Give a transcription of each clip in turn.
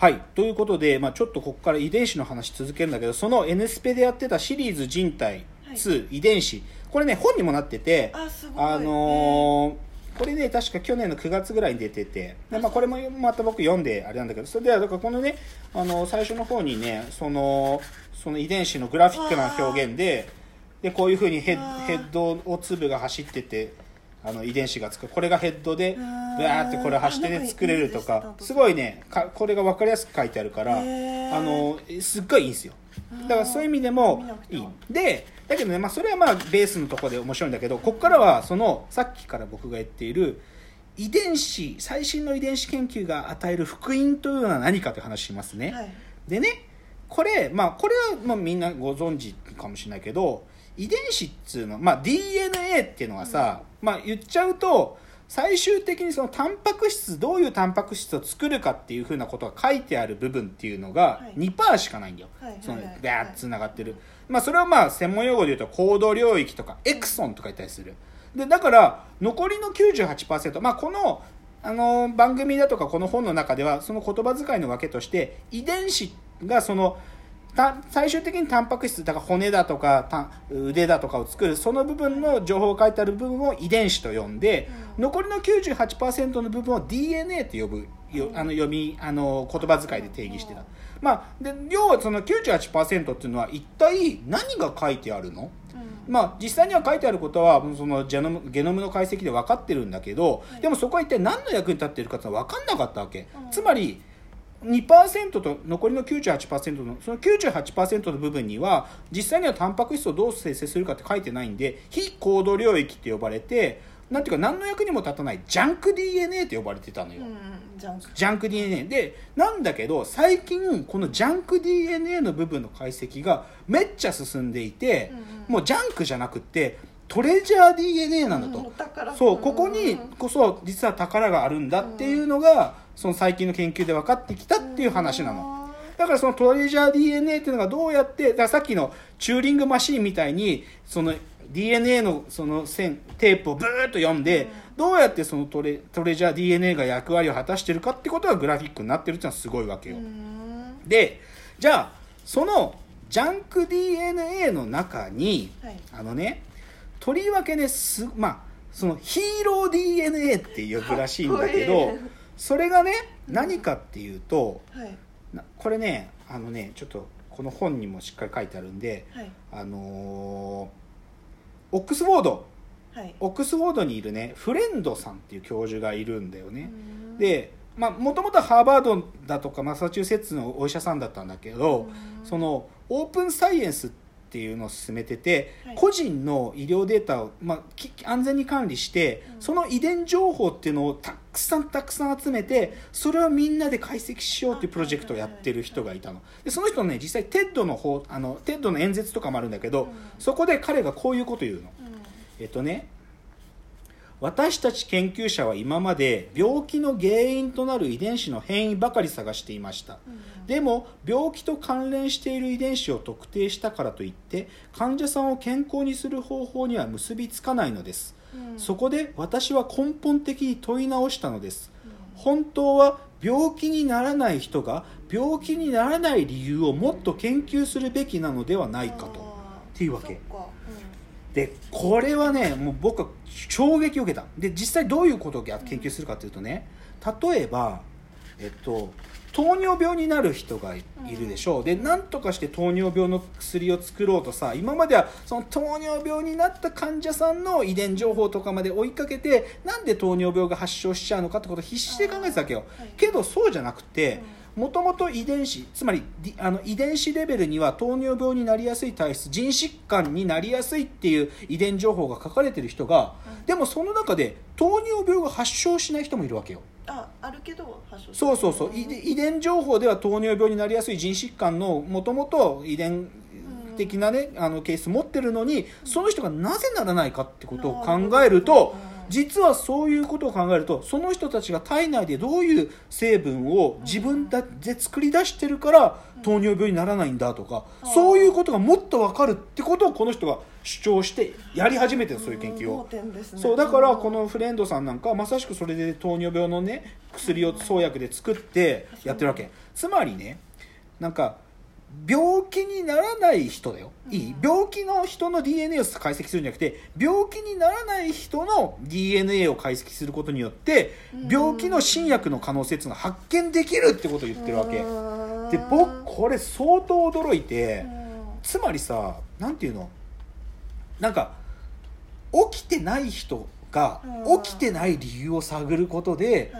はい。ということで、まあ、ちょっとここから遺伝子の話続けるんだけどその N スペでやってたシリーズ人体2、遺伝子。これね本にもなっててああのーこれね確か去年の9月ぐらいに出ててで、まあ、これもまた僕読んであれなんだけどそれではだからこのねあの最初の方にねそのその遺伝子のグラフィックな表現ででこういうふうにヘッヘッドを粒が走っててあの遺伝子がつくこれがヘッドでブワーってこれ走ってね作れるとかすごいねかこれが分かりやすく書いてあるからあのすっごいいいんですよ。だからそういう意味でもいい。もでだけどね、まあ、それはまあベースのところで面白いんだけどここからはそのさっきから僕が言っている遺伝子最新の遺伝子研究が与える福音というのは何かという話しますね、はい。でねこれまあこれはまあみんなご存知かもしれないけど遺伝子っつうの、まあ、DNA っていうのはさ、まあ、言っちゃうと最終的にそのタンパク質どういうタンパク質を作るかっていうふうなことが書いてある部分っていうのがはい。2%しかないんだよ、はいはいそのはいバーッつながってる、まあ、それはまあ専門用語で言うと高度領域とかエクソンとか言ったりする。でだから残りの98%、まあ、このあの番組だとかこの本の中ではその言葉遣いのわけとして遺伝子がそのた最終的にタンパク質だから骨だとかた腕だとかを作るその部分の情報が書いてある部分を遺伝子と呼んで、残りの98%の部分を DNA と呼ぶよあの読みあの言葉遣いで定義してた、まあ、で要はその98%っていうのは一体何が書いてあるの？うん。まあ、実際には書いてあることはそのジェノムゲノムの解析で分かってるんだけど、はい。でもそこは一体何の役に立っているかって分かんなかったわけ、うん。つまり2%と残りの98%のその98%の部分には実際にはタンパク質をどう生成するかって書いてないんで非高度領域って呼ばれてなんていうか何の役にも立たないジャンク DNA って呼ばれてたのよ、うんジャンク。ジャンク DNA でなんだけど最近このジャンク DNA の部分の解析がめっちゃ進んでいて、もうジャンクじゃなくってトレジャー DNA なんだと、うんそうここにこそ実は宝があるんだっていうのが、その最近の研究で分かってきたっていう話なの、だからそのトレジャー DNA っていうのがどうやってだからさっきのチューリングマシーンみたいにその DNA のその線テープをブーッと読んで、どうやってそのトレトレジャー DNA が役割を果たしてるかってことがグラフィックになってるっていうのはすごいわけよ、うん。でじゃあそのジャンク DNA の中にはい。あのねとりわけねすまあそのヒーロー DNA って呼ぶらしいんだけどそれがね何かっていうとはい。なこれねあのねちょっとこの本にもしっかり書いてあるんではい。あのーオックスフォード。はい。オックスフォードにいるねフレンドさんっていう教授がいるんだよね、うん。でまあもともとハーバードだとかマサチューセッツのお医者さんだったんだけど、うん。そのオープンサイエンスっていうのを進めてて、はい。個人の医療データを、まあ、き安全に管理して、うん。その遺伝情報っていうのをたくさんたくさん集めてそれをみんなで解析しようっていうプロジェクトをやってる人がいたの。でその人ね実際テッドの方あのテッドの演説とかもあるんだけど、うん。そこで彼がこういうこと言うの。うん。えっとね私たち研究者は今まで病気の原因となる遺伝子の変異ばかり探していました。でも病気と関連している遺伝子を特定したからといって患者さんを健康にする方法には結びつかないのです、うん。そこで私は根本的に問い直したのです。本当は病気にならない人が病気にならない理由をもっと研究するべきなのではないかと。っていうわけでこれはねもう僕は衝撃を受けた。で実際どういうことを研究するかというとね例えば、えっと、糖尿病になる人がいるでしょう、で何とかして糖尿病の薬を作ろうとさ今まではその糖尿病になった患者さんの遺伝情報とかまで追いかけてなんで糖尿病が発症しちゃうのかってことを必死で考えてたわけよ、けどそうじゃなくて、うんもともと遺伝子つまりあの遺伝子レベルには糖尿病になりやすい体質腎疾患になりやすいっていう遺伝情報が書かれてる人が、うんでもその中で糖尿病が発症しない人もいるわけよ。ああるけど発症そうそうそう。遺伝遺伝情報では糖尿病になりやすい腎疾患のもともと遺伝的なねあのケース持ってるのにその人がなぜならないかってことを考えると実はそういうことを考えるとその人たちが体内でどういう成分を自分だで作り出してるから糖尿病にならないんだとかうんそういうことがもっと分かるってことをこの人が主張してやり始めてるそういう研究を。そうだからこのフレンドさんなんかはまさしくそれで糖尿病のね薬を創薬で作ってやってるわけ。つまりねなんか病気にならない人だよ。いい？うん病気の人の DNA を解析するんじゃなくて病気にならない人の DNA を解析することによってうん。病気の新薬の可能性っていうのが発見できるってことを言ってるわけ。で僕これ相当驚いてつまりさなんていうの？なんか起きてない人がうん。起きてない理由を探ることで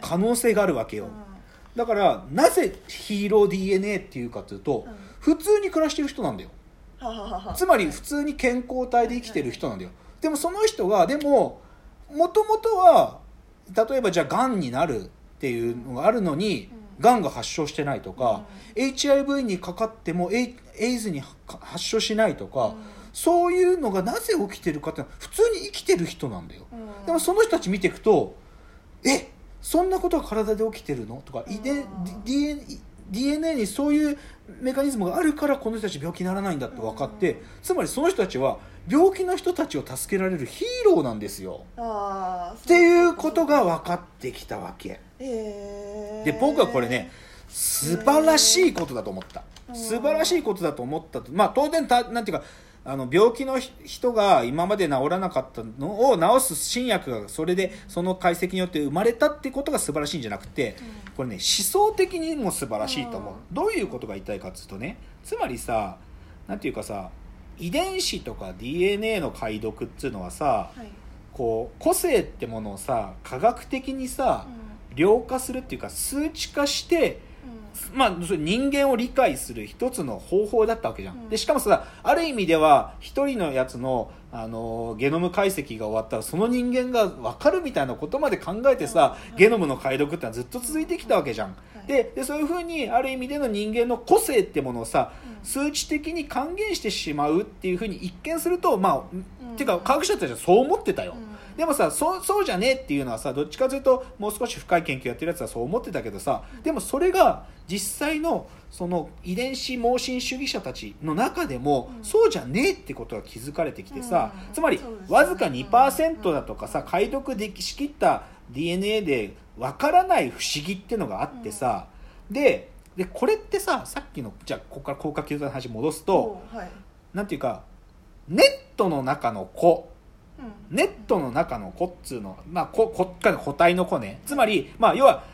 可能性があるわけよ。うんだからなぜヒーロー DNA っていうかというとうん。普通に暮らしてる人なんだよ。つまり普通に健康体で生きてる人なんだよ。でもその人がでももともとは例えばじゃあがんになるっていうのがあるのにうん。がんが発症してないとか HIV にかかってもエイズに発症しないとかそういうのがなぜ起きてるかっていうのは普通に生きてる人なんだよ。うん。でもその人たち見ていくとえそんなことが体で起きてるの？とか DNA, にそういうメカニズムがあるからこの人たち病気にならないんだって分かってうん。つまりその人たちは病気の人たちを助けられるヒーローなんですよ。っていうことが分かってきたわけ。で僕はこれね素晴らしいことだと思った。うん。素晴らしいことだと思ったと。まあ当然たなんていうかあの病気のひ人が今まで治らなかったのを治す新薬がそれでその解析によって生まれたってことが素晴らしいんじゃなくてこれね思想的にも素晴らしいと思う、うんどういうことが言いたいかっていうとねつまりさなんていうかさ遺伝子とか DNA の解読っていうのはさはい。こう個性ってものをさ科学的にさ量化するっていうか数値化してまあ、人間を理解する一つの方法だったわけじゃん、うん。でしかもさある意味では一人のやつの、あのゲノム解析が終わったらその人間が分かるみたいなことまで考えてさ、うん。ゲノムの解読ってのはずっと続いてきたわけじゃん、はいででそういうふうにある意味での人間の個性ってものをさうん。数値的に還元してしまうっていうふうに一見するとまあ、うん。っていうか科学者たちはそう思ってたよ、うん。でもさそうそうじゃねえっていうのはさどっちかというともう少し深い研究やってるやつはそう思ってたけどさでもそれが実際のその遺伝子盲信主義者たちの中でも、うん。そうじゃねえってことが気づかれてきてさ、うん。つまりわずか2%だとかさ解読できしきった DNA でわからない不思議っていうのがあってさ、ででこれってささっきのじゃあここから高架球の話戻すと、おはい。なんていうかネットの中の子。うん。ネットの中の子っつうの、まあ、ここ個体の子ね。つまり、まあ、要は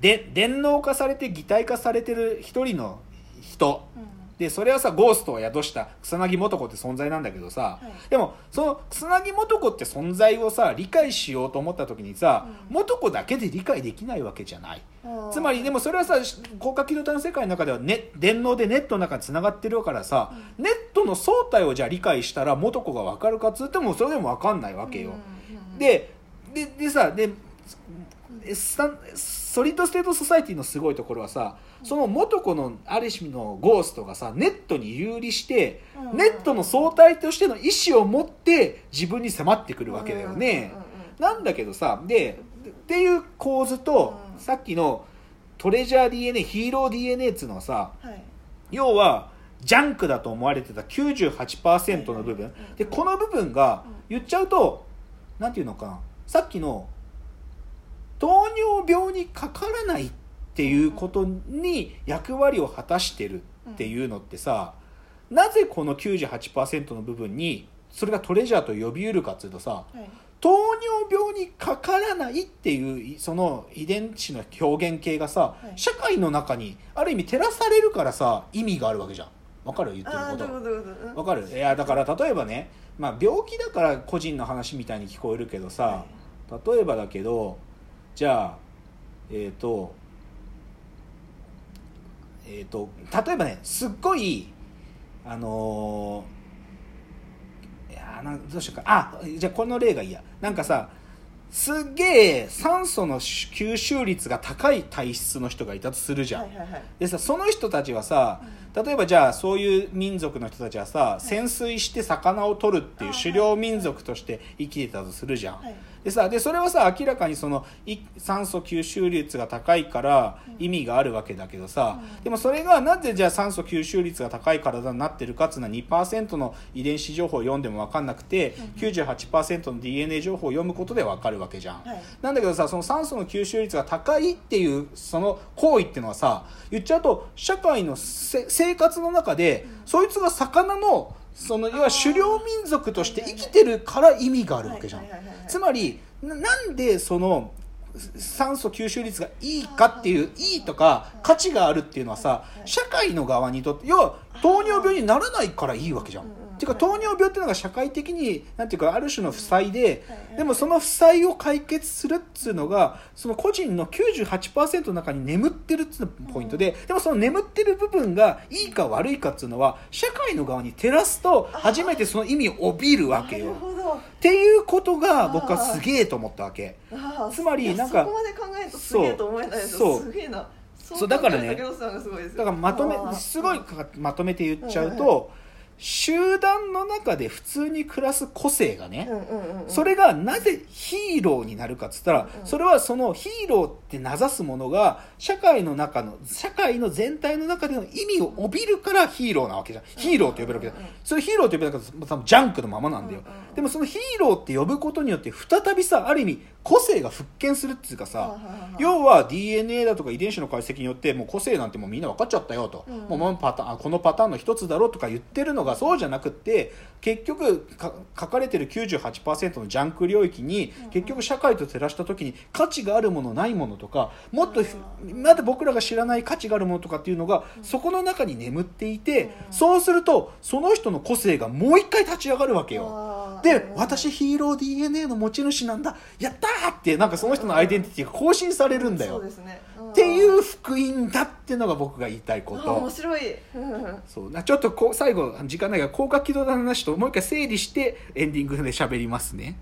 で電脳化されて擬態化されてる一人の人。うんでそれはさゴーストを宿した草薙素子って存在なんだけどさ、はい。でもその草薙素子って存在をさ理解しようと思った時にさ、うん。素子だけで理解できないわけじゃない。つまりでもそれはさ攻殻機動隊の世界の中では、ね、電脳でネットの中につながってるからさ、ネットの正体をじゃあ理解したら素子が分かるかっつってもそれでも分かんないわけよ、うん。うん。でででさでスタンソリッドステートソサイティのすごいところはさその素子のある種のゴーストがさネットに遊離してうん。ネットの総体としての意思を持って自分に迫ってくるわけだよね。うんうんうんなんだけどさでっていう構図とうん。さっきのトレジャー DNA ヒーロー DNA っつうのはさはい。要はジャンクだと思われてた98%の部分。うんでこの部分が言っちゃうとなんていうのかな。さっきの糖尿病にかからないっていうことに役割を果たしてるっていうのってさなぜこの98%の部分にそれがトレジャーと呼びうるかっていうとさはい。糖尿病にかからないっていうその遺伝子の表現系がさ、はい。社会の中にある意味照らされるからさ意味があるわけじゃん。わかる言ってること。わかる？いやだから例えばね、まあ、病気だから個人の話みたいに聞こえるけどさ、例えばだけどじゃあえっ、とえっ、と例えばねすっごいあのーいやーなんどうしようか。あじゃあこの例がいいや。なんかさすっげえ酸素の吸収率が高い体質の人がいたとするじゃん、はいはいはい。でさその人たちはさ例えばじゃあそういう民族の人たちはさ潜水して魚を取るっていう狩猟民族として生きてたとするじゃん、はいでさでそれはさ明らかにそのい酸素吸収率が高いから意味があるわけだけどさ、うん。でもそれがなぜじゃあ酸素吸収率が高い体になってるかっていうのは2%の遺伝子情報を読んでも分かんなくて、98%の DNA 情報を読むことで分かるわけじゃん。はい。なんだけどさその酸素の吸収率が高いっていうその行為っていうのはさ言っちゃうと社会のせ生活の中で、そいつが魚のその要は狩猟民族として生きてるから意味があるわけじゃん。つまりななんでその酸素吸収率がいいかっていういいとか価値があるっていうのはさはい社会の側にとって要は糖尿病にならないからいいわけじゃん。ていうか糖尿病っていうのが社会的になんていうかある種の負債ででもその負債を解決するっつうのがその個人の98%の中に眠ってるっつうのがポイントででもその眠ってる部分がいいか悪いかっつうのは社会の側に照らすと初めてその意味を帯びるわけなよ。っていうことが僕はすげえと思ったわけ。つまりなんかそこまで考えるとすげえと思えないですすげえな。そうだからね竹野さんがすごいですよ。だからまとめすごいかまとめて言っちゃうはいと集団の中で普通に暮らす個性がね、それがなぜヒーローになるかっつったら、うん。それはそのヒーローって名指すものが社会の中の社会の全体の中での意味を帯びるからヒーローなわけじゃん。ヒーローと呼べるわけじゃん。それヒーローと呼べるから多分ジャンクのままなんだよ、でもそのヒーローって呼ぶことによって再びさある意味個性が復権するっていうかさ、要は DNA だとか遺伝子の解析によってもう個性なんてもうみんな分かっちゃったよと、うん。もうこのパターンあこのパターンの一つだろうとか言ってるのがそうじゃなくって結局か書かれてる98%のジャンク領域に結局社会と照らした時に価値があるものないものとかもっとふまだ僕らが知らない価値があるものとかっていうのがそこの中に眠っていてうん。そうするとその人の個性がもう一回立ち上がるわけよ。で私ヒーロー DNA の持ち主なんだ。やったーってなんかその人のアイデンティティが更新されるんだよ。そうですね。っっていう福音だってのが僕が言いたいこ面と白い。そう。なちょっとこう最後時間ないから高架軌道の話ともう一回整理してエンディングで喋りますね